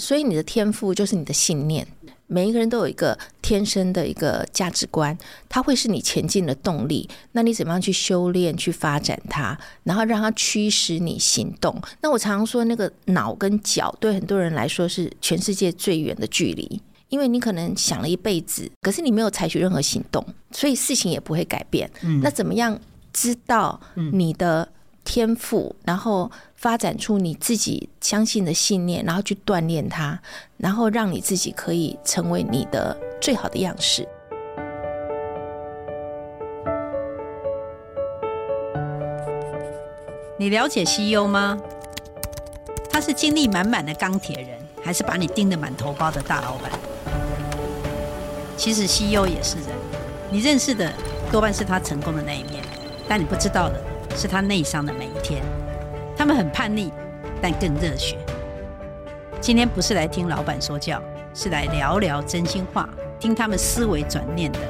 所以你的天赋就是你的信念。每一个人都有一个天生的一个价值观，它会是你前进的动力。那你怎么样去修炼、去发展它，然后让它驱使你行动？那我常常说，那个脑跟脚对很多人来说是全世界最远的距离，因为你可能想了一辈子，可是你没有采取任何行动，所以事情也不会改变。嗯，那怎么样知道你的天赋，然后发展出你自己相信的信念，然后去锻炼它，然后让你自己可以成为你的最好的样式。你了解西优吗？他是精力满满的钢铁人，还是把你盯得满头包的大老板？其实西优也是人，你认识的多半是他成功的那一面，但你不知道的。是他内伤的每一天，他们很叛逆，但更热血。今天不是来听老板说教，是来聊聊真心话，听他们思维转念的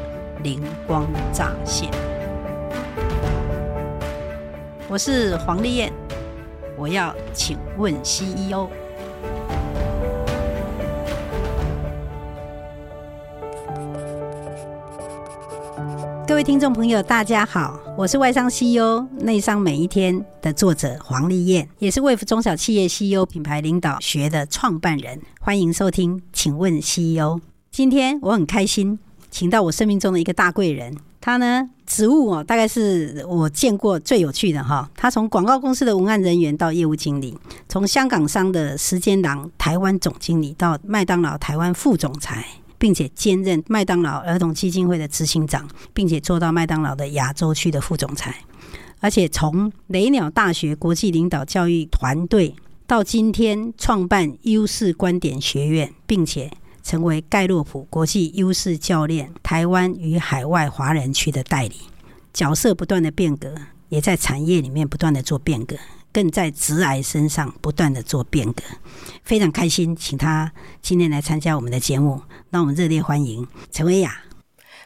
灵光乍现。我是黄丽燕，我要请问 CEO。各位听众朋友，大家好，我是外商 CEO 内商每一天的作者黄丽燕，也是卫福中小企业 CEO 品牌领导学的创办人。欢迎收听，请问 CEO。今天我很开心，请到我生命中的一个大贵人，他呢职务哦，大概是我见过最有趣的哈。他从广告公司的文案人员到业务经理，从香港商的时间郎台湾总经理到麦当劳台湾副总裁。并且兼任麦当劳儿童基金会的执行长，并且做到麦当劳的亚洲区的副总裁，而且从雷鸟大学国际领导教育团队到今天创办优势观点学院，并且成为盖洛普国际优势教练台湾与海外华人区的代理，角色不断的变革，也在产业里面不断的做变革。更在直癌身上不断的做变革，非常开心，请他今天来参加我们的节目，让我们热烈欢迎陈维雅。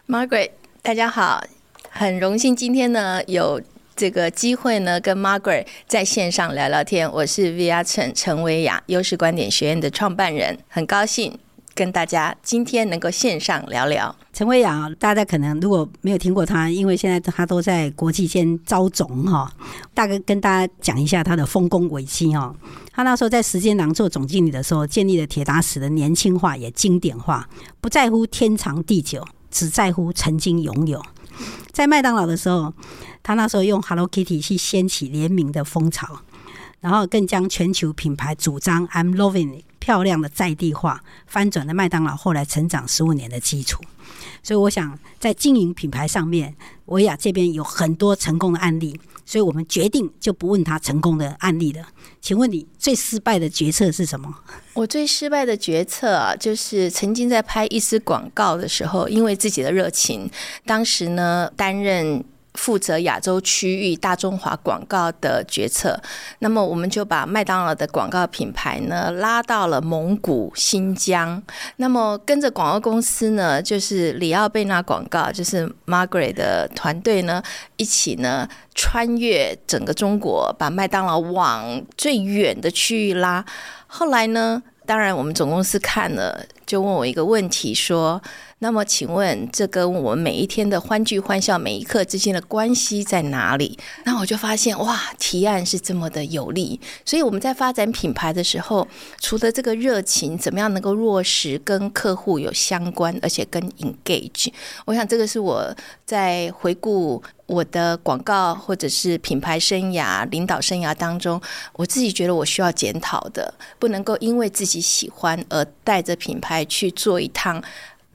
Margaret，大家好，很荣幸今天呢有这个机会呢跟 Margaret 在线上聊聊天。我是 VR 陈陈维雅，优势观点学院的创办人，很高兴。跟大家今天能够线上聊聊陈维雅，大家可能如果没有听过他，因为现在他都在国际间招总哈。大概跟大家讲一下他的丰功伟绩哦。他那时候在时间囊做总经理的时候，建立了铁达时的年轻化也经典化，不在乎天长地久，只在乎曾经拥有。在麦当劳的时候，他那时候用 Hello Kitty 去掀起联名的风潮，然后更将全球品牌主张 I'm loving。漂亮的在地化，翻转了麦当劳后来成长十五年的基础。所以，我想在经营品牌上面，维亚这边有很多成功的案例。所以我们决定就不问他成功的案例了。请问你最失败的决策是什么？我最失败的决策啊，就是曾经在拍一支广告的时候，因为自己的热情，当时呢担任。负责亚洲区域大中华广告的决策，那么我们就把麦当劳的广告品牌呢拉到了蒙古、新疆。那么跟着广告公司呢，就是里奥贝纳广告，就是 Margaret 的团队呢，一起呢穿越整个中国，把麦当劳往最远的区域拉。后来呢，当然我们总公司看了，就问我一个问题说。那么，请问这跟我们每一天的欢聚欢笑每一刻之间的关系在哪里？那我就发现，哇，提案是这么的有力。所以我们在发展品牌的时候，除了这个热情，怎么样能够落实跟客户有相关，而且跟 engage？我想这个是我在回顾我的广告或者是品牌生涯、领导生涯当中，我自己觉得我需要检讨的，不能够因为自己喜欢而带着品牌去做一趟。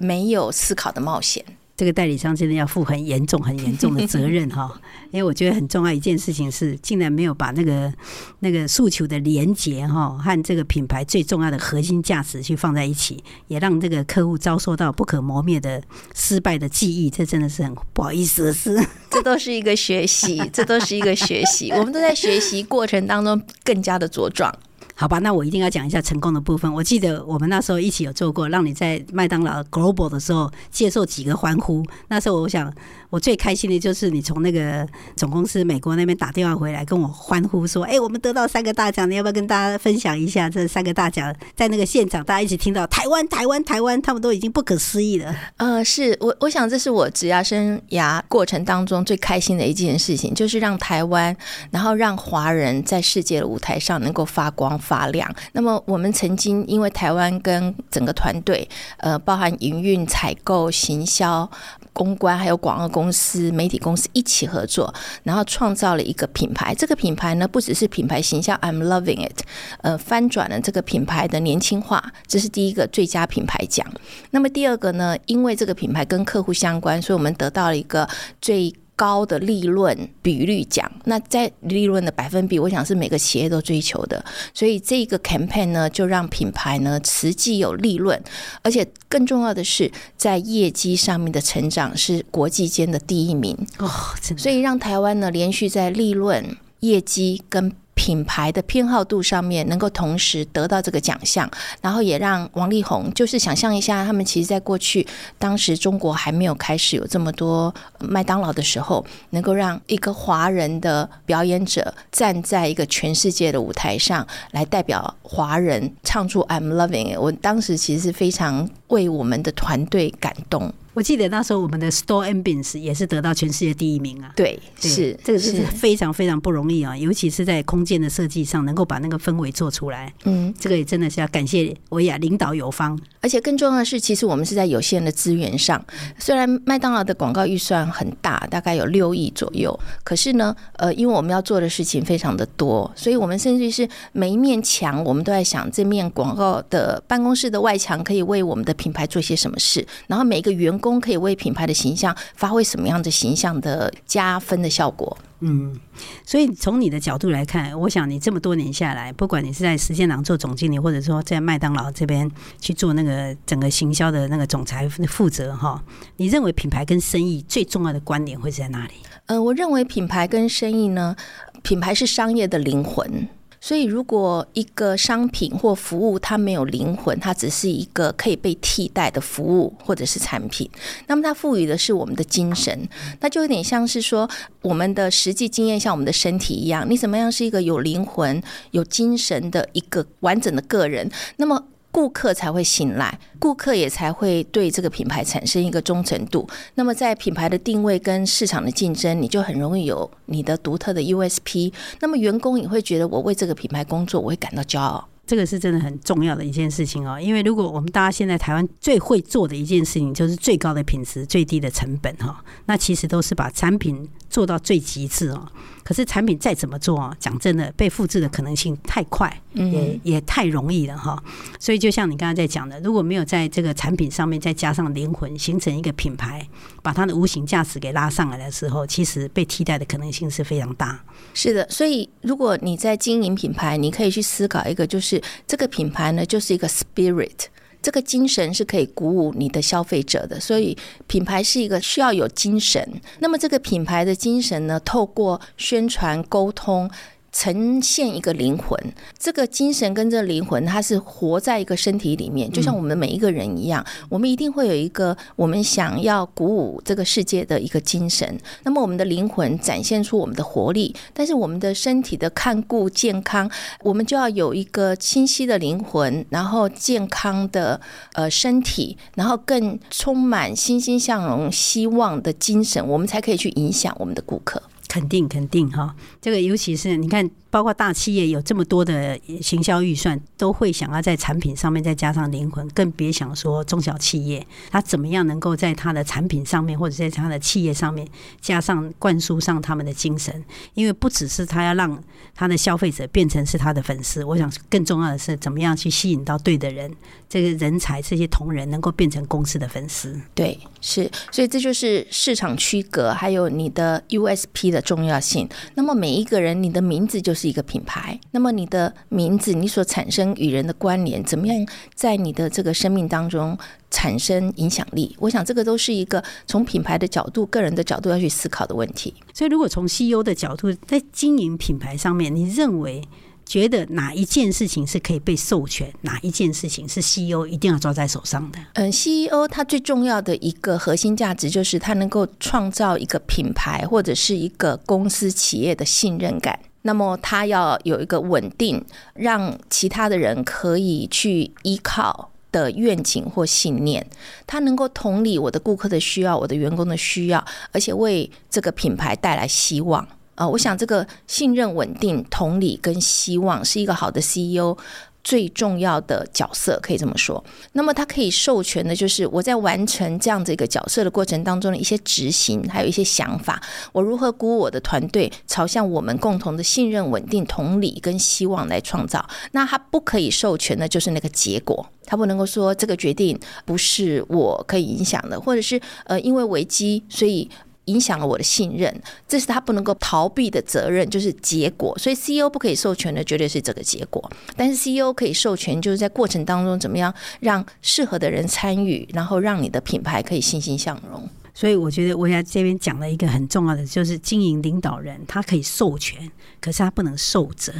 没有思考的冒险，这个代理商真的要负很严重、很严重的责任哈。因为我觉得很重要一件事情是，竟然没有把那个那个诉求的连结哈和这个品牌最重要的核心价值去放在一起，也让这个客户遭受到不可磨灭的失败的记忆。这真的是很不好意思的事。这都是一个学习，这都是一个学习。我们都在学习过程当中更加的茁壮。好吧，那我一定要讲一下成功的部分。我记得我们那时候一起有做过，让你在麦当劳 Global 的时候接受几个欢呼。那时候我想，我最开心的就是你从那个总公司美国那边打电话回来跟我欢呼说：“哎，我们得到三个大奖，你要不要跟大家分享一下这三个大奖？”在那个现场，大家一起听到台湾、台湾、台湾，他们都已经不可思议了。呃，是我，我想这是我职涯生涯过程当中最开心的一件事情，就是让台湾，然后让华人在世界的舞台上能够发光发亮。那么我们曾经因为台湾跟整个团队，呃，包含营运、采购、行销。公关还有广告公公司、媒体公司一起合作，然后创造了一个品牌。这个品牌呢，不只是品牌形象，I'm loving it，呃，翻转了这个品牌的年轻化，这是第一个最佳品牌奖。那么第二个呢，因为这个品牌跟客户相关，所以我们得到了一个最。高的利润比率奖，那在利润的百分比，我想是每个企业都追求的。所以这个 campaign 呢，就让品牌呢实际有利润，而且更重要的是，在业绩上面的成长是国际间的第一名哦。所以让台湾呢连续在利润、业绩跟品牌的偏好度上面能够同时得到这个奖项，然后也让王力宏就是想象一下，他们其实在过去当时中国还没有开始有这么多麦当劳的时候，能够让一个华人的表演者站在一个全世界的舞台上来代表华人唱出 I'm loving it，我当时其实是非常为我们的团队感动。我记得那时候我们的 Store Ambience 也是得到全世界第一名啊！对，对是这个是非常非常不容易啊，尤其是在空间的设计上，能够把那个氛围做出来。嗯，这个也真的是要感谢维亚领导有方。而且更重要的是，其实我们是在有限的资源上，虽然麦当劳的广告预算很大，大概有六亿左右，可是呢，呃，因为我们要做的事情非常的多，所以我们甚至是每一面墙，我们都在想这面广告的办公室的外墙可以为我们的品牌做些什么事，然后每一个员工可以为品牌的形象发挥什么样的形象的加分的效果？嗯，所以从你的角度来看，我想你这么多年下来，不管你是在时间廊做总经理，或者说在麦当劳这边去做那个整个行销的那个总裁负责哈，你认为品牌跟生意最重要的关联会是在哪里？呃，我认为品牌跟生意呢，品牌是商业的灵魂。所以，如果一个商品或服务它没有灵魂，它只是一个可以被替代的服务或者是产品，那么它赋予的是我们的精神，那就有点像是说我们的实际经验，像我们的身体一样，你怎么样是一个有灵魂、有精神的一个完整的个人，那么。顾客才会信赖，顾客也才会对这个品牌产生一个忠诚度。那么，在品牌的定位跟市场的竞争，你就很容易有你的独特的 USP。那么，员工也会觉得我为这个品牌工作，我会感到骄傲。这个是真的很重要的一件事情哦，因为如果我们大家现在台湾最会做的一件事情，就是最高的品质、最低的成本哈，那其实都是把产品做到最极致哦。可是产品再怎么做啊，讲真的，被复制的可能性太快，也也太容易了哈。所以就像你刚才在讲的，如果没有在这个产品上面再加上灵魂，形成一个品牌，把它的无形价值给拉上来的时候，其实被替代的可能性是非常大。是的，所以如果你在经营品牌，你可以去思考一个，就是这个品牌呢，就是一个 spirit。这个精神是可以鼓舞你的消费者的，所以品牌是一个需要有精神。那么这个品牌的精神呢，透过宣传沟通。呈现一个灵魂，这个精神跟这个灵魂，它是活在一个身体里面，就像我们每一个人一样，我们一定会有一个我们想要鼓舞这个世界的一个精神。那么我们的灵魂展现出我们的活力，但是我们的身体的看顾健康，我们就要有一个清晰的灵魂，然后健康的呃身体，然后更充满欣欣向荣、希望的精神，我们才可以去影响我们的顾客。肯定肯定哈，这个尤其是你看。包括大企业有这么多的行销预算，都会想要在产品上面再加上灵魂，更别想说中小企业，它怎么样能够在它的产品上面或者在它的企业上面加上灌输上他们的精神？因为不只是他要让他的消费者变成是他的粉丝，我想更重要的是怎么样去吸引到对的人，这个人才这些同仁能够变成公司的粉丝。对，是，所以这就是市场区隔，还有你的 USP 的重要性。那么每一个人，你的名字就是。是一个品牌，那么你的名字，你所产生与人的关联，怎么样在你的这个生命当中产生影响力？我想这个都是一个从品牌的角度、个人的角度要去思考的问题。所以，如果从 CEO 的角度在经营品牌上面，你认为觉得哪一件事情是可以被授权，哪一件事情是 CEO 一定要抓在手上的？嗯，CEO 他最重要的一个核心价值就是他能够创造一个品牌或者是一个公司企业的信任感。那么他要有一个稳定，让其他的人可以去依靠的愿景或信念。他能够同理我的顾客的需要，我的员工的需要，而且为这个品牌带来希望。啊，我想这个信任、稳定、同理跟希望是一个好的 CEO 最重要的角色，可以这么说。那么他可以授权的，就是我在完成这样子一个角色的过程当中的一些执行，还有一些想法，我如何鼓舞我的团队朝向我们共同的信任、稳定、同理跟希望来创造。那他不可以授权的，就是那个结果，他不能够说这个决定不是我可以影响的，或者是呃因为危机所以。影响了我的信任，这是他不能够逃避的责任，就是结果。所以 CEO 不可以授权的，绝对是这个结果。但是 CEO 可以授权，就是在过程当中怎么样让适合的人参与，然后让你的品牌可以欣欣向荣。所以我觉得我在这边讲了一个很重要的，就是经营领导人，他可以授权，可是他不能受责。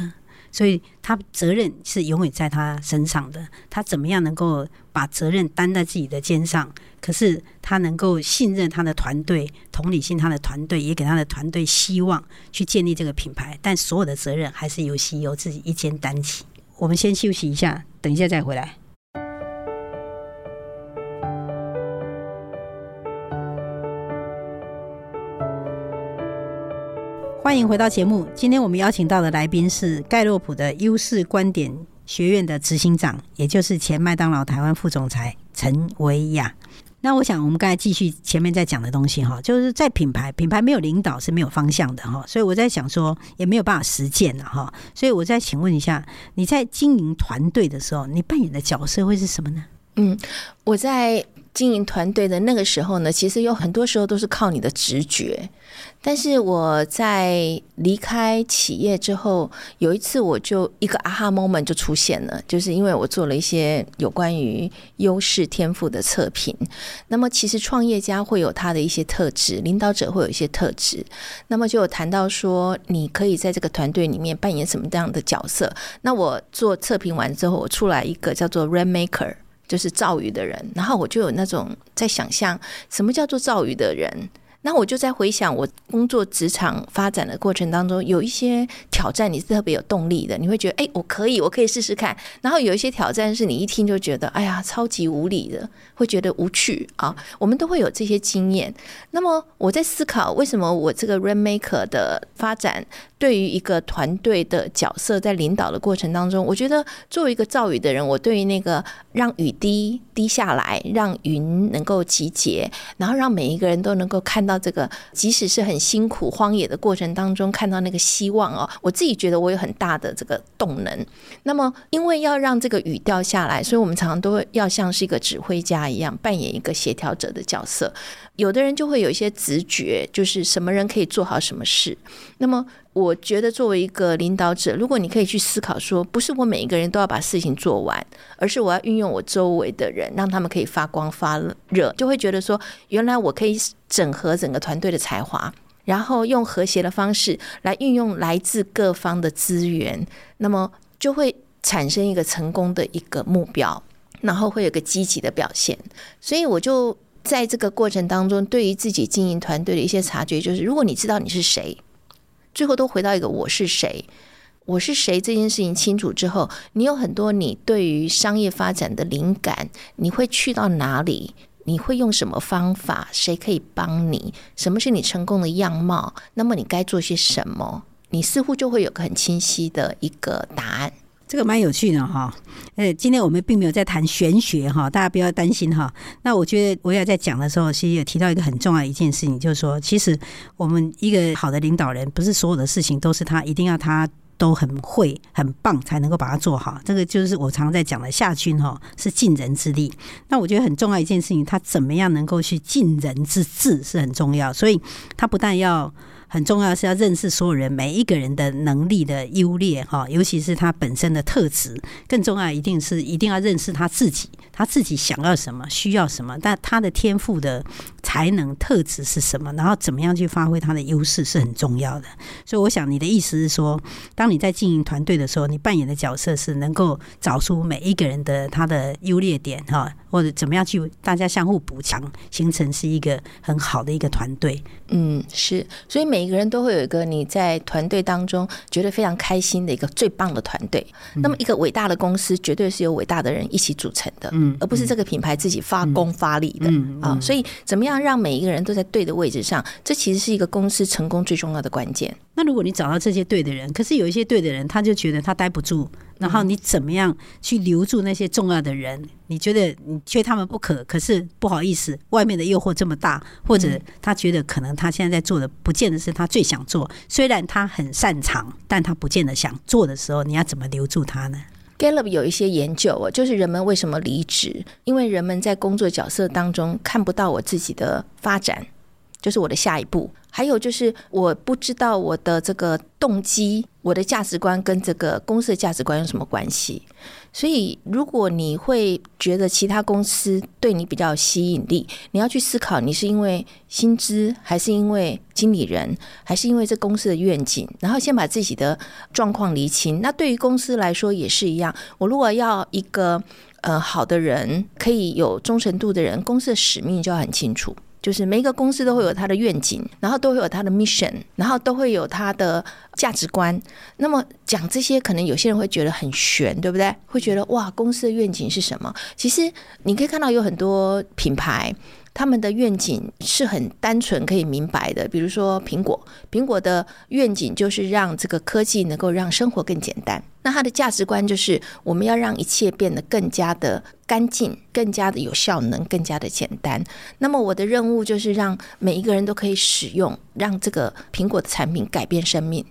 所以他责任是永远在他身上的，他怎么样能够把责任担在自己的肩上？可是他能够信任他的团队，同理心他的团队，也给他的团队希望去建立这个品牌。但所有的责任还是由 CEO 自己一肩担起。我们先休息一下，等一下再回来。欢迎回到节目。今天我们邀请到的来宾是盖洛普的优势观点学院的执行长，也就是前麦当劳台湾副总裁陈维雅。那我想，我们刚才继续前面在讲的东西哈，就是在品牌，品牌没有领导是没有方向的哈。所以我在想说，也没有办法实践了哈。所以我再请问一下，你在经营团队的时候，你扮演的角色会是什么呢？嗯，我在。经营团队的那个时候呢，其实有很多时候都是靠你的直觉。但是我在离开企业之后，有一次我就一个 aha moment 就出现了，就是因为我做了一些有关于优势天赋的测评。那么其实创业家会有他的一些特质，领导者会有一些特质。那么就有谈到说，你可以在这个团队里面扮演什么样的角色？那我做测评完之后，我出来一个叫做 Rainmaker。就是造雨的人，然后我就有那种在想象什么叫做造雨的人。那我就在回想我工作职场发展的过程当中，有一些挑战你是特别有动力的，你会觉得哎，我可以，我可以试试看。然后有一些挑战是你一听就觉得哎呀，超级无理的，会觉得无趣啊。我们都会有这些经验。那么我在思考，为什么我这个 Rainmaker 的发展对于一个团队的角色，在领导的过程当中，我觉得作为一个造雨的人，我对于那个让雨滴滴下来，让云能够集结，然后让每一个人都能够看到。这个即使是很辛苦荒野的过程当中，看到那个希望哦，我自己觉得我有很大的这个动能。那么，因为要让这个雨掉下来，所以我们常常都会要像是一个指挥家一样，扮演一个协调者的角色。有的人就会有一些直觉，就是什么人可以做好什么事。那么，我觉得作为一个领导者，如果你可以去思考说，不是我每一个人都要把事情做完，而是我要运用我周围的人，让他们可以发光发热，就会觉得说，原来我可以整合整个团队的才华，然后用和谐的方式来运用来自各方的资源，那么就会产生一个成功的一个目标，然后会有个积极的表现。所以我就。在这个过程当中，对于自己经营团队的一些察觉，就是如果你知道你是谁，最后都回到一个我是谁，我是谁这件事情清楚之后，你有很多你对于商业发展的灵感，你会去到哪里？你会用什么方法？谁可以帮你？什么是你成功的样貌？那么你该做些什么？你似乎就会有个很清晰的一个答案。这个蛮有趣的哈，呃，今天我们并没有在谈玄学哈，大家不要担心哈。那我觉得我也在讲的时候，其实也提到一个很重要一件事情，就是说，其实我们一个好的领导人，不是所有的事情都是他一定要他都很会很棒才能够把它做好。这个就是我常在讲的，下军哈是尽人之力。那我觉得很重要一件事情，他怎么样能够去尽人之智是很重要。所以他不但要。很重要是要认识所有人每一个人的能力的优劣哈，尤其是他本身的特质。更重要一定是一定要认识他自己，他自己想要什么，需要什么，但他的天赋的才能特质是什么，然后怎么样去发挥他的优势是很重要的。所以我想你的意思是说，当你在经营团队的时候，你扮演的角色是能够找出每一个人的他的优劣点哈，或者怎么样去大家相互补强，形成是一个很好的一个团队。嗯，是，所以每一个人都会有一个你在团队当中觉得非常开心的一个最棒的团队。嗯、那么一个伟大的公司绝对是由伟大的人一起组成的，嗯，而不是这个品牌自己发功发力的，嗯啊。所以怎么样让每一个人都在对的位置上，这其实是一个公司成功最重要的关键。那如果你找到这些对的人，可是有一些对的人，他就觉得他待不住。然后你怎么样去留住那些重要的人？你觉得你缺他们不可，可是不好意思，外面的诱惑这么大，或者他觉得可能他现在在做的不见得是他最想做，虽然他很擅长，但他不见得想做的时候，你要怎么留住他呢？Gallup 有一些研究哦，就是人们为什么离职？因为人们在工作角色当中看不到我自己的发展。就是我的下一步，还有就是我不知道我的这个动机、我的价值观跟这个公司的价值观有什么关系。所以，如果你会觉得其他公司对你比较有吸引力，你要去思考，你是因为薪资，还是因为经理人，还是因为这公司的愿景，然后先把自己的状况厘清。那对于公司来说也是一样，我如果要一个呃好的人，可以有忠诚度的人，公司的使命就要很清楚。就是每一个公司都会有它的愿景，然后都会有它的 mission，然后都会有它的价值观。那么讲这些，可能有些人会觉得很悬，对不对？会觉得哇，公司的愿景是什么？其实你可以看到有很多品牌。他们的愿景是很单纯可以明白的，比如说苹果，苹果的愿景就是让这个科技能够让生活更简单。那它的价值观就是我们要让一切变得更加的干净、更加的有效能、更加的简单。那么我的任务就是让每一个人都可以使用，让这个苹果的产品改变生命。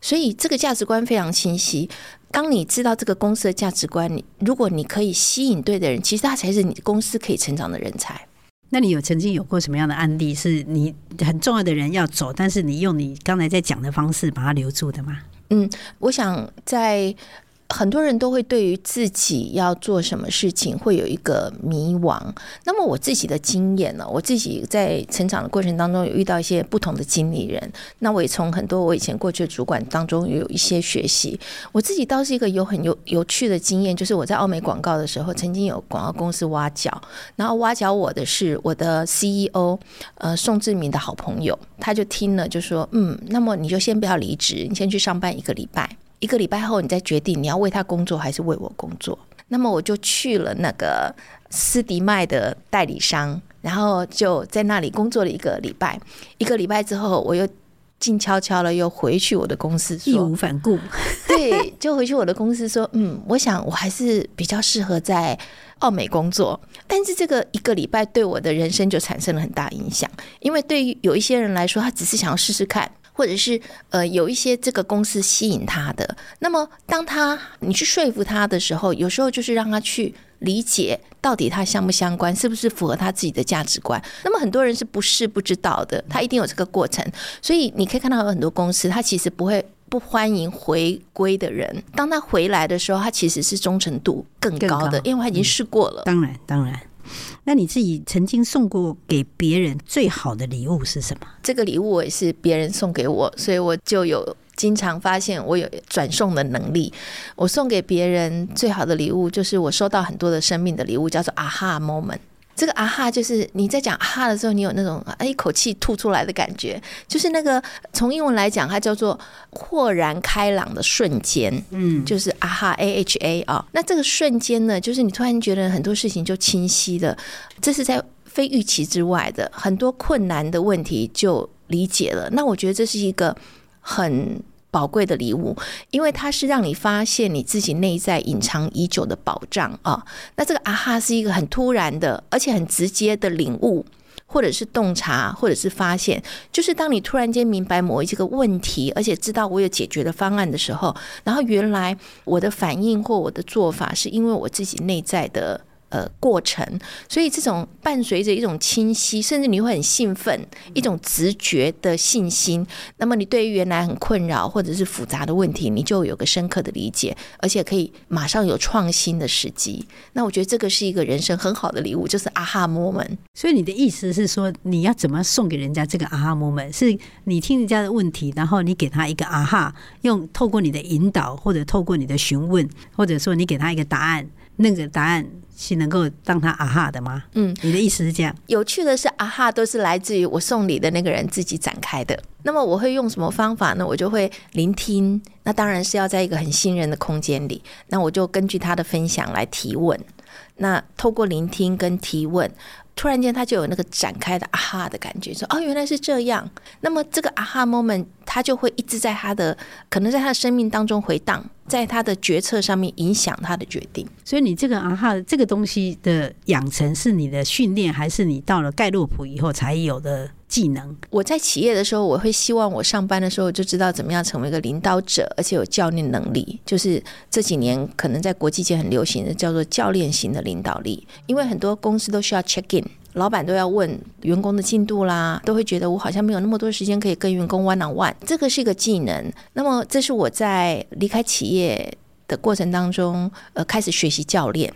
所以这个价值观非常清晰。当你知道这个公司的价值观，你如果你可以吸引对的人，其实他才是你公司可以成长的人才。那你有曾经有过什么样的案例，是你很重要的人要走，但是你用你刚才在讲的方式把他留住的吗？嗯，我想在。很多人都会对于自己要做什么事情会有一个迷惘。那么我自己的经验呢，我自己在成长的过程当中有遇到一些不同的经理人，那我也从很多我以前过去的主管当中有一些学习。我自己倒是一个有很有有趣的经验，就是我在奥美广告的时候，曾经有广告公司挖角，然后挖角我的是我的 CEO，呃，宋志明的好朋友，他就听了就说，嗯，那么你就先不要离职，你先去上班一个礼拜。一个礼拜后，你再决定你要为他工作还是为我工作。那么我就去了那个斯迪麦的代理商，然后就在那里工作了一个礼拜。一个礼拜之后，我又静悄悄的又回去我的公司，义无反顾。对，就回去我的公司说，嗯，我想我还是比较适合在澳美工作。但是这个一个礼拜对我的人生就产生了很大影响，因为对于有一些人来说，他只是想要试试看。或者是呃有一些这个公司吸引他的，那么当他你去说服他的时候，有时候就是让他去理解到底他相不相关，是不是符合他自己的价值观。那么很多人是不是不知道的，他一定有这个过程。所以你可以看到有很多公司，他其实不会不欢迎回归的人。当他回来的时候，他其实是忠诚度更高的，因为他已经试过了。当然，当然。那你自己曾经送过给别人最好的礼物是什么？这个礼物也是别人送给我，所以我就有经常发现我有转送的能力。我送给别人最好的礼物，就是我收到很多的生命的礼物，叫做 aha moment。这个啊哈，就是你在讲啊哈的时候，你有那种一口气吐出来的感觉，就是那个从英文来讲，它叫做豁然开朗的瞬间，嗯，就是啊哈 A H A 啊。那这个瞬间呢，就是你突然觉得很多事情就清晰了，这是在非预期之外的，很多困难的问题就理解了。那我觉得这是一个很。宝贵的礼物，因为它是让你发现你自己内在隐藏已久的宝藏啊！那这个啊哈是一个很突然的，而且很直接的领悟，或者是洞察，或者是发现，就是当你突然间明白某一个问题，而且知道我有解决的方案的时候，然后原来我的反应或我的做法，是因为我自己内在的。呃过程，所以这种伴随着一种清晰，甚至你会很兴奋，一种直觉的信心。那么你对于原来很困扰或者是复杂的问题，你就有个深刻的理解，而且可以马上有创新的时机。那我觉得这个是一个人生很好的礼物，就是 aha moment。所以你的意思是说，你要怎么送给人家这个 aha moment？是你听人家的问题，然后你给他一个 aha，用透过你的引导，或者透过你的询问，或者说你给他一个答案。那个答案是能够让他啊哈的吗？嗯，你的意思是这样？有趣的是，啊哈都是来自于我送礼的那个人自己展开的。那么我会用什么方法呢？我就会聆听，那当然是要在一个很信任的空间里。那我就根据他的分享来提问。那透过聆听跟提问。突然间，他就有那个展开的啊哈的感觉，说：“哦，原来是这样。”那么这个啊哈 moment，他就会一直在他的可能在他的生命当中回荡，在他的决策上面影响他的决定。所以，你这个啊哈这个东西的养成，是你的训练，还是你到了盖洛普以后才有的？技能，我在企业的时候，我会希望我上班的时候就知道怎么样成为一个领导者，而且有教练能力。就是这几年可能在国际界很流行的叫做教练型的领导力，因为很多公司都需要 check in，老板都要问员工的进度啦，都会觉得我好像没有那么多时间可以跟员工 one on one，这个是一个技能。那么这是我在离开企业的过程当中，呃，开始学习教练。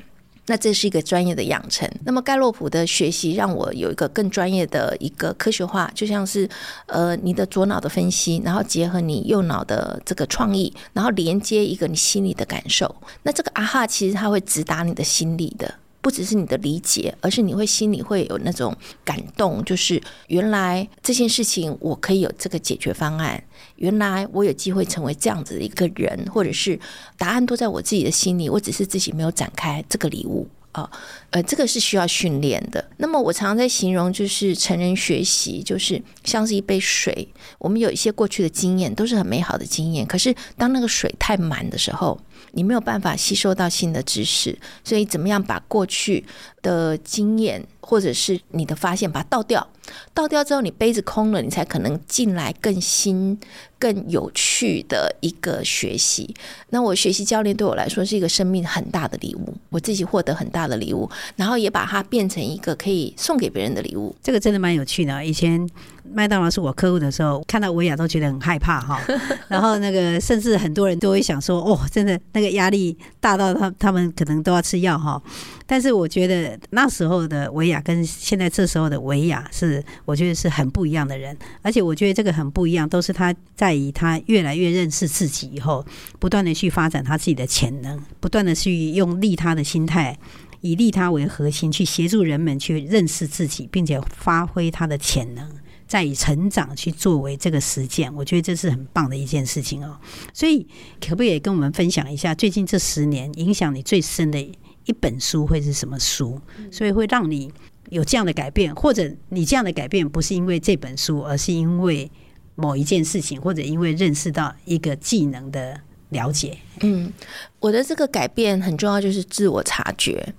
那这是一个专业的养成。那么盖洛普的学习让我有一个更专业的一个科学化，就像是呃你的左脑的分析，然后结合你右脑的这个创意，然后连接一个你心里的感受。那这个啊哈，其实它会直达你的心里的。不只是你的理解，而是你会心里会有那种感动，就是原来这件事情我可以有这个解决方案，原来我有机会成为这样子的一个人，或者是答案都在我自己的心里，我只是自己没有展开这个礼物。啊，呃，这个是需要训练的。那么我常常在形容，就是成人学习，就是像是一杯水，我们有一些过去的经验，都是很美好的经验，可是当那个水太满的时候，你没有办法吸收到新的知识，所以怎么样把过去的经验或者是你的发现把它倒掉，倒掉之后你杯子空了，你才可能进来更新、更有趣的一个学习。那我学习教练对我来说是一个生命很大的礼物，我自己获得很大的礼物，然后也把它变成一个可以送给别人的礼物。这个真的蛮有趣的。以前麦当劳是我客户的时候，看到维亚都觉得很害怕哈。然后那个甚至很多人都会想说：“哦，真的那个压力大到他他们可能都要吃药哈。”但是我觉得那时候的维亚跟现在这时候的维亚是，我觉得是很不一样的人。而且我觉得这个很不一样，都是他在以他越来越认识自己以后，不断的去发展他自己的潜能，不断的去用利他的心态，以利他为核心去协助人们去认识自己，并且发挥他的潜能，再以成长去作为这个实践。我觉得这是很棒的一件事情哦。所以可不可以跟我们分享一下最近这十年影响你最深的？一本书会是什么书？所以会让你有这样的改变，或者你这样的改变不是因为这本书，而是因为某一件事情，或者因为认识到一个技能的了解。嗯，我的这个改变很重要，就是自我察觉。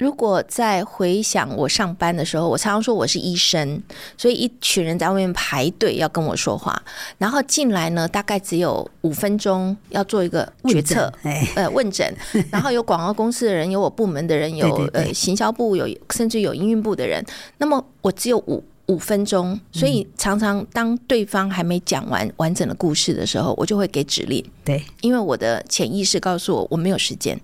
如果在回想我上班的时候，我常常说我是医生，所以一群人在外面排队要跟我说话，然后进来呢，大概只有五分钟要做一个决策，呃，问诊，然后有广告公司的人，有我部门的人，有呃行销部，有甚至有营运部的人，那么我只有五五分钟，所以常常当对方还没讲完完整的故事的时候，我就会给指令，对，因为我的潜意识告诉我我没有时间。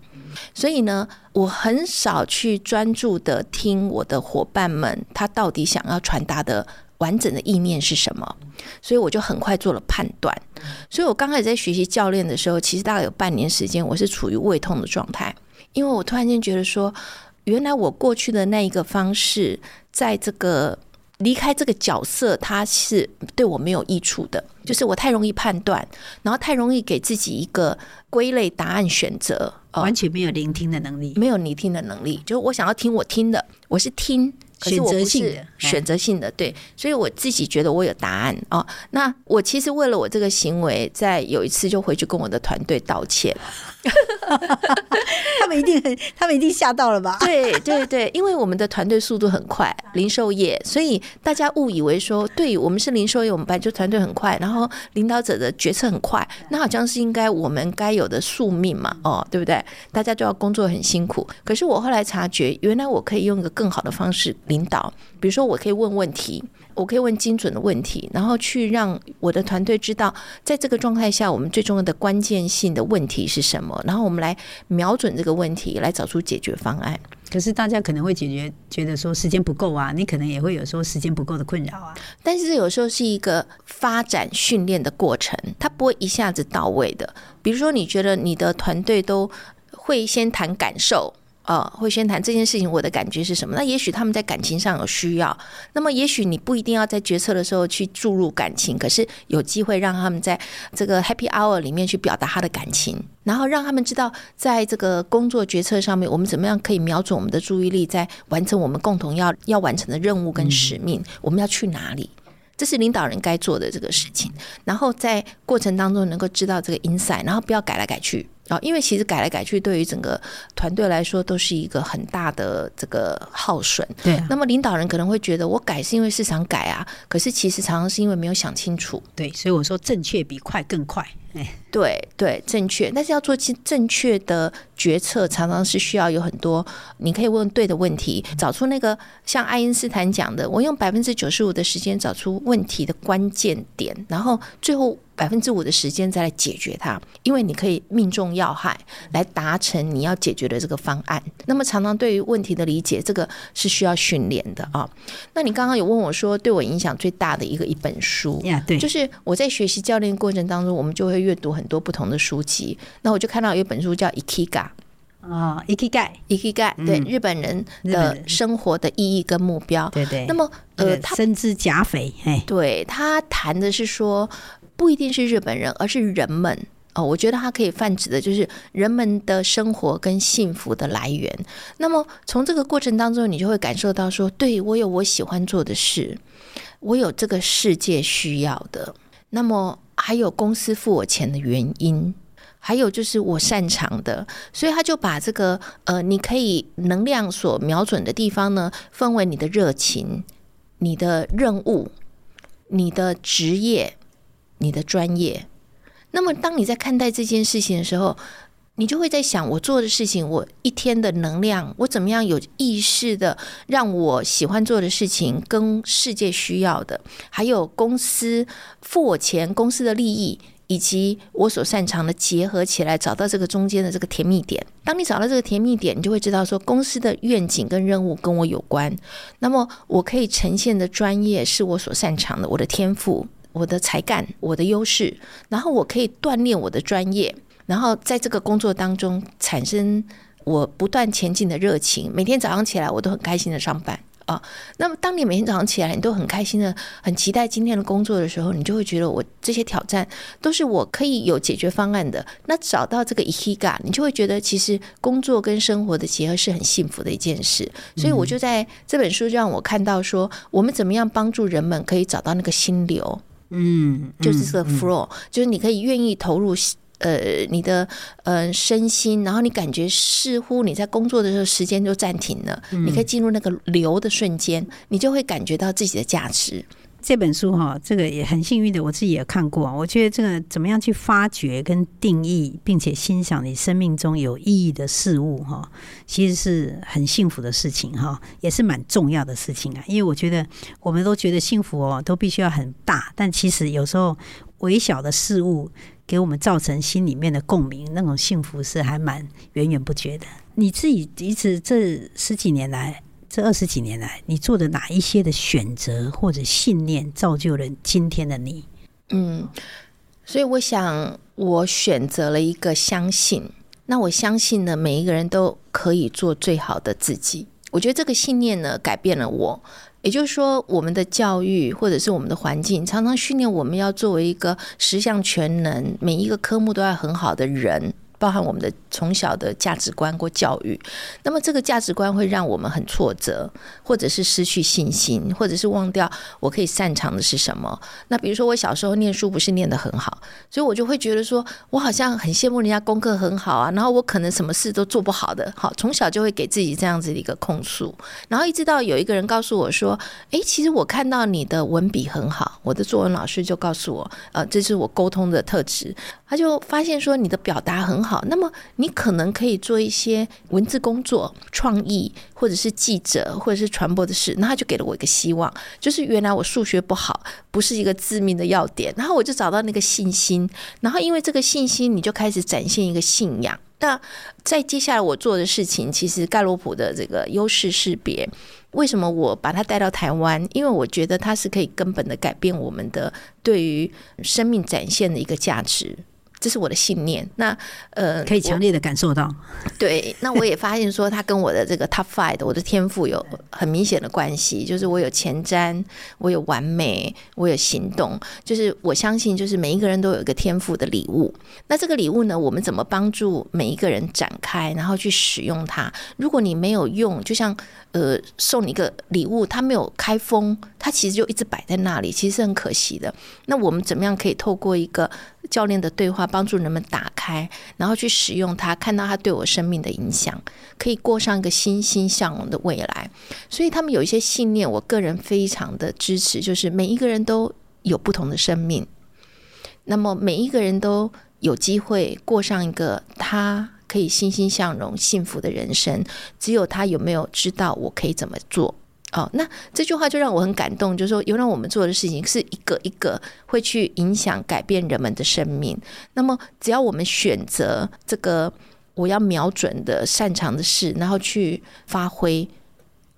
所以呢，我很少去专注的听我的伙伴们他到底想要传达的完整的意念是什么，所以我就很快做了判断。所以我刚开始在学习教练的时候，其实大概有半年时间，我是处于胃痛的状态，因为我突然间觉得说，原来我过去的那一个方式，在这个。离开这个角色，它是对我没有益处的。就是我太容易判断，然后太容易给自己一个归类答案选择，完全没有聆听的能力，没有聆听的能力。就是我想要听我听的，我是听，可是我不是选择性的，选择性的对。所以我自己觉得我有答案哦。那我其实为了我这个行为，在有一次就回去跟我的团队道歉。他们一定很，他们一定吓到了吧？对对对，因为我们的团队速度很快，零售业，所以大家误以为说，对我们是零售业，我们本来就团队很快，然后领导者的决策很快，那好像是应该我们该有的宿命嘛，哦，对不对？大家都要工作很辛苦，可是我后来察觉，原来我可以用一个更好的方式领导，比如说我可以问问题。我可以问精准的问题，然后去让我的团队知道，在这个状态下，我们最重要的关键性的问题是什么，然后我们来瞄准这个问题，来找出解决方案。可是大家可能会解决，觉得说时间不够啊，你可能也会有说时间不够的困扰啊。但是有时候是一个发展训练的过程，它不会一下子到位的。比如说，你觉得你的团队都会先谈感受。呃，会先谈这件事情，我的感觉是什么？那也许他们在感情上有需要，那么也许你不一定要在决策的时候去注入感情，可是有机会让他们在这个 Happy Hour 里面去表达他的感情，然后让他们知道，在这个工作决策上面，我们怎么样可以瞄准我们的注意力，在完成我们共同要要完成的任务跟使命，我们要去哪里？这是领导人该做的这个事情，然后在过程当中能够知道这个 insight，然后不要改来改去。啊，因为其实改来改去，对于整个团队来说都是一个很大的这个耗损。对啊，那么领导人可能会觉得，我改是因为市场改啊，可是其实常常是因为没有想清楚。对，所以我说正确比快更快。哎，对对，正确，但是要做正确的决策，常常是需要有很多，你可以问对的问题，找出那个像爱因斯坦讲的，我用百分之九十五的时间找出问题的关键点，然后最后。百分之五的时间再来解决它，因为你可以命中要害，来达成你要解决的这个方案。那么常常对于问题的理解，这个是需要训练的啊。那你刚刚有问我说，对我影响最大的一个一本书，对，就是我在学习教练过程当中，我们就会阅读很多不同的书籍。那我就看到有一本书叫《Ikigai》啊，《Ikigai》，《Ikigai》对日本人的生活的意义跟目标，对对。那么呃，他身之甲斐，对他谈的是说。不一定是日本人，而是人们哦。我觉得它可以泛指的就是人们的生活跟幸福的来源。那么从这个过程当中，你就会感受到说，对，我有我喜欢做的事，我有这个世界需要的。那么还有公司付我钱的原因，还有就是我擅长的。所以他就把这个呃，你可以能量所瞄准的地方呢，分为你的热情、你的任务、你的职业。你的专业，那么当你在看待这件事情的时候，你就会在想：我做的事情，我一天的能量，我怎么样有意识的让我喜欢做的事情跟世界需要的，还有公司付我钱，公司的利益以及我所擅长的结合起来，找到这个中间的这个甜蜜点。当你找到这个甜蜜点，你就会知道说，公司的愿景跟任务跟我有关。那么我可以呈现的专业是我所擅长的，我的天赋。我的才干，我的优势，然后我可以锻炼我的专业，然后在这个工作当中产生我不断前进的热情。每天早上起来，我都很开心的上班啊。那么，当你每天早上起来，你都很开心的、很期待今天的工作的时候，你就会觉得我这些挑战都是我可以有解决方案的。那找到这个 Ikigai，你就会觉得其实工作跟生活的结合是很幸福的一件事。所以，我就在这本书就让我看到说，我们怎么样帮助人们可以找到那个心流。嗯，就是这个 flow，、嗯、就是你可以愿意投入呃你的呃身心，然后你感觉似乎你在工作的时候时间就暂停了，嗯、你可以进入那个流的瞬间，你就会感觉到自己的价值。这本书哈，这个也很幸运的，我自己也看过。我觉得这个怎么样去发掘跟定义，并且欣赏你生命中有意义的事物哈，其实是很幸福的事情哈，也是蛮重要的事情啊。因为我觉得我们都觉得幸福哦，都必须要很大，但其实有时候微小的事物给我们造成心里面的共鸣，那种幸福是还蛮源源不绝的。你自己一直这十几年来。这二十几年来，你做的哪一些的选择或者信念，造就了今天的你？嗯，所以我想，我选择了一个相信。那我相信呢，每一个人都可以做最好的自己。我觉得这个信念呢，改变了我。也就是说，我们的教育或者是我们的环境，常常训练我们要作为一个十项全能，每一个科目都要很好的人。包含我们的从小的价值观或教育。那么这个价值观会让我们很挫折，或者是失去信心，或者是忘掉我可以擅长的是什么。那比如说我小时候念书不是念得很好，所以我就会觉得说我好像很羡慕人家功课很好啊，然后我可能什么事都做不好的。好，从小就会给自己这样子的一个控诉，然后一直到有一个人告诉我说：“诶，其实我看到你的文笔很好。”我的作文老师就告诉我：“呃，这是我沟通的特质。”他就发现说你的表达很好，好那么你可能可以做一些文字工作、创意，或者是记者，或者是传播的事。那他就给了我一个希望，就是原来我数学不好，不是一个致命的要点。然后我就找到那个信心，然后因为这个信心，你就开始展现一个信仰。那在接下来我做的事情，其实盖洛普的这个优势识别，为什么我把它带到台湾？因为我觉得它是可以根本的改变我们的对于生命展现的一个价值。这是我的信念。那呃，可以强烈的感受到。对，那我也发现说，它跟我的这个 top five 的我的天赋有很明显的关系。就是我有前瞻，我有完美，我有行动。就是我相信，就是每一个人都有一个天赋的礼物。那这个礼物呢，我们怎么帮助每一个人展开，然后去使用它？如果你没有用，就像呃送你一个礼物，它没有开封，它其实就一直摆在那里，其实是很可惜的。那我们怎么样可以透过一个教练的对话，帮助人们打开，然后去使用它，看到它对我生命的影响，可以过上一个欣欣向荣的未来。所以他们有一些信念，我个人非常的支持，就是每一个人都有不同的生命，那么每一个人都有机会过上一个他可以欣欣向荣、幸福的人生。只有他有没有知道我可以怎么做？哦，那这句话就让我很感动，就是说，原来我们做的事情是一个一个会去影响、改变人们的生命。那么，只要我们选择这个我要瞄准的、擅长的事，然后去发挥。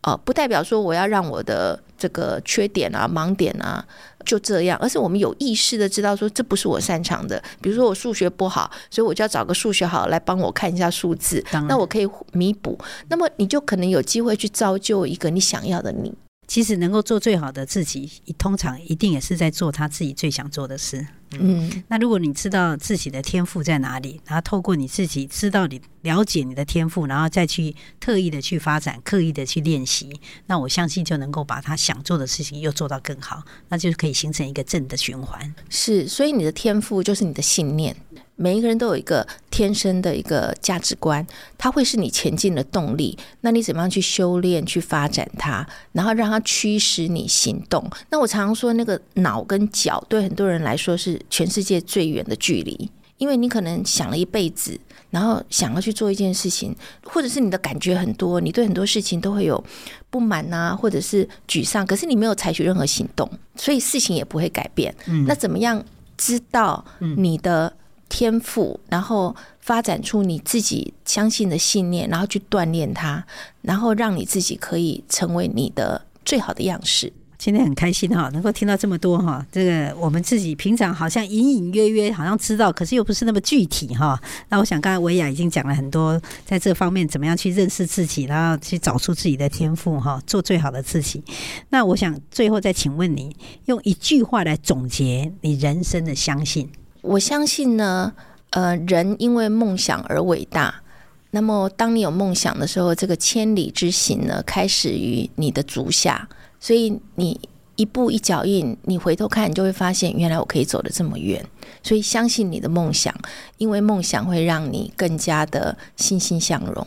哦，不代表说我要让我的这个缺点啊、盲点啊就这样，而是我们有意识的知道说这不是我擅长的。比如说我数学不好，所以我就要找个数学好来帮我看一下数字，那我可以弥补。那么你就可能有机会去造就一个你想要的你。其实能够做最好的自己，通常一定也是在做他自己最想做的事。嗯，那如果你知道自己的天赋在哪里，然后透过你自己知道你了解你的天赋，然后再去特意的去发展、刻意的去练习，那我相信就能够把他想做的事情又做到更好，那就可以形成一个正的循环。是，所以你的天赋就是你的信念。每一个人都有一个天生的一个价值观，它会是你前进的动力。那你怎么样去修炼、去发展它，然后让它驱使你行动？那我常常说，那个脑跟脚对很多人来说是全世界最远的距离，因为你可能想了一辈子，然后想要去做一件事情，或者是你的感觉很多，你对很多事情都会有不满啊，或者是沮丧，可是你没有采取任何行动，所以事情也不会改变。嗯，那怎么样知道你的？天赋，然后发展出你自己相信的信念，然后去锻炼它，然后让你自己可以成为你的最好的样式。今天很开心哈，能够听到这么多哈，这个我们自己平常好像隐隐约约好像知道，可是又不是那么具体哈。那我想刚才维亚已经讲了很多，在这方面怎么样去认识自己，然后去找出自己的天赋哈，做最好的自己。那我想最后再请问你，用一句话来总结你人生的相信。我相信呢，呃，人因为梦想而伟大。那么，当你有梦想的时候，这个千里之行呢，开始于你的足下。所以，你一步一脚印，你回头看，你就会发现，原来我可以走得这么远。所以，相信你的梦想，因为梦想会让你更加的欣欣向荣。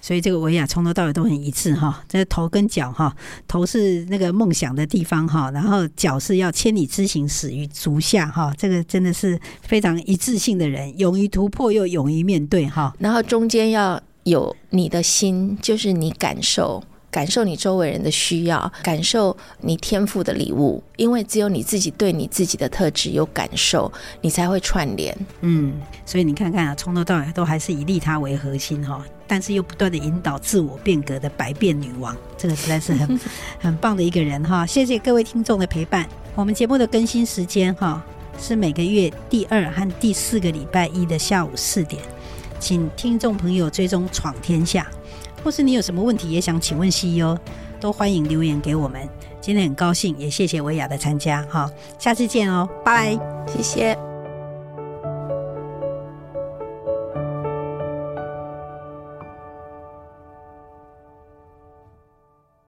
所以这个维亚从头到尾都很一致哈，这头跟脚哈，头是那个梦想的地方哈，然后脚是要千里之行始于足下哈，这个真的是非常一致性的人，勇于突破又勇于面对哈，然后中间要有你的心，就是你感受。感受你周围人的需要，感受你天赋的礼物，因为只有你自己对你自己的特质有感受，你才会串联。嗯，所以你看看啊，从头到尾都还是以利他为核心哈，但是又不断的引导自我变革的百变女王，这个实在是很 很棒的一个人哈。谢谢各位听众的陪伴。我们节目的更新时间哈是每个月第二和第四个礼拜一的下午四点，请听众朋友追踪闯天下。或是你有什么问题也想请问 CEO，都欢迎留言给我们。今天很高兴，也谢谢薇雅的参加，哈，下次见哦，拜，谢谢。